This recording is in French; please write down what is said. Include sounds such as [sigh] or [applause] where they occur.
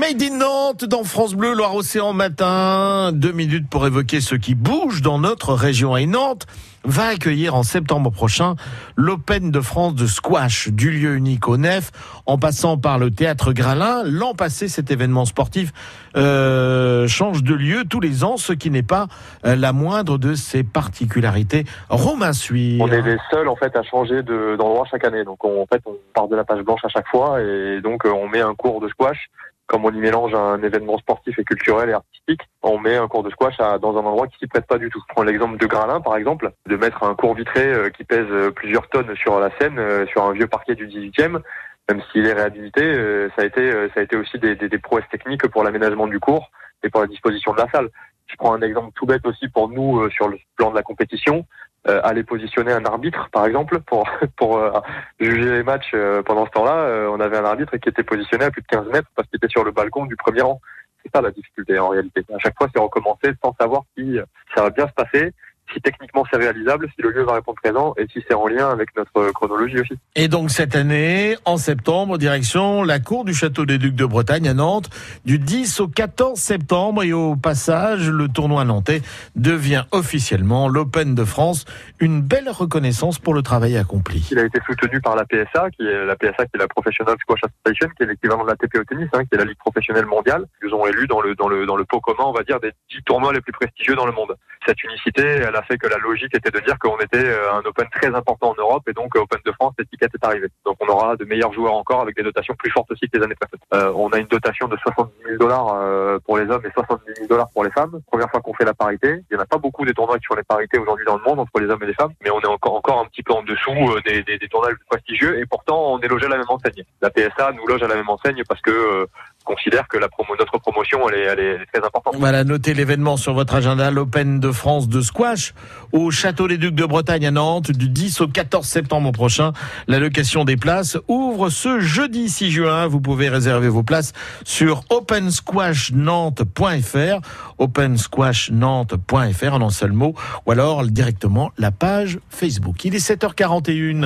Made in Nantes dans France Bleu, Loire-Océan matin. Deux minutes pour évoquer ce qui bouge dans notre région. Et Nantes va accueillir en septembre prochain l'Open de France de squash du lieu unique au Nef, en passant par le théâtre Gralin. L'an passé, cet événement sportif euh, change de lieu tous les ans, ce qui n'est pas euh, la moindre de ses particularités. Romain suit. On est les seuls en fait à changer d'endroit chaque année. Donc on, en fait, on part de la page blanche à chaque fois et donc euh, on met un cours de squash comme on y mélange un événement sportif et culturel et artistique, on met un cours de squash dans un endroit qui s'y prête pas du tout. Je prends l'exemple de Gralin, par exemple, de mettre un cours vitré euh, qui pèse euh, plusieurs tonnes sur la scène, euh, sur un vieux parquet du 18e, même s'il est réhabilité, ça a été, ça a été aussi des, des prouesses techniques pour l'aménagement du cours et pour la disposition de la salle. Je prends un exemple tout bête aussi pour nous sur le plan de la compétition euh, aller positionner un arbitre, par exemple, pour [laughs] pour euh, juger les matchs euh, pendant ce temps-là. Euh, on avait un arbitre qui était positionné à plus de 15 mètres parce qu'il était sur le balcon du premier rang. C'est ça la difficulté en réalité. À chaque fois, c'est recommencer sans savoir si ça va bien se passer si techniquement c'est réalisable, si le lieu va répondre présent et si c'est en lien avec notre chronologie aussi. Et donc cette année, en septembre, direction la cour du Château des Ducs de Bretagne à Nantes, du 10 au 14 septembre et au passage, le tournoi nantais devient officiellement l'Open de France, une belle reconnaissance pour le travail accompli. Il a été soutenu par la PSA, qui est la PSA qui est la Professional Squash Association, qui est l'équivalent de la TP au tennis, hein, qui est la ligue professionnelle mondiale. Ils nous ont élus dans le dans le dans le pot commun, on va dire, des 10 tournois les plus prestigieux dans le monde. Cette unicité, elle a fait que la logique était de dire qu'on était euh, un Open très important en Europe et donc euh, Open de France, l'étiquette est arrivée. Donc on aura de meilleurs joueurs encore avec des dotations plus fortes aussi que les années précédentes. Euh, on a une dotation de 70 000 dollars pour les hommes et 70 000 dollars pour les femmes. Première fois qu'on fait la parité. Il n'y en a pas beaucoup des tournois qui font les parités aujourd'hui dans le monde entre les hommes et les femmes, mais on est encore encore un petit peu en dessous des, des, des tournois plus prestigieux et pourtant on est logé à la même enseigne. La PSA nous loge à la même enseigne parce que considère que notre promotion elle est, très importante. Voilà, notez l'événement sur votre agenda, l'Open de France de squash au Château des Ducs de Bretagne à Nantes du 10 au 14 septembre prochain. La location des places ouvre ce jeudi 6 juin. Vous pouvez réserver vos places sur opensquashnantes.fr, opensquashnantes.fr en un seul mot, ou alors directement la page Facebook. Il est 7h41.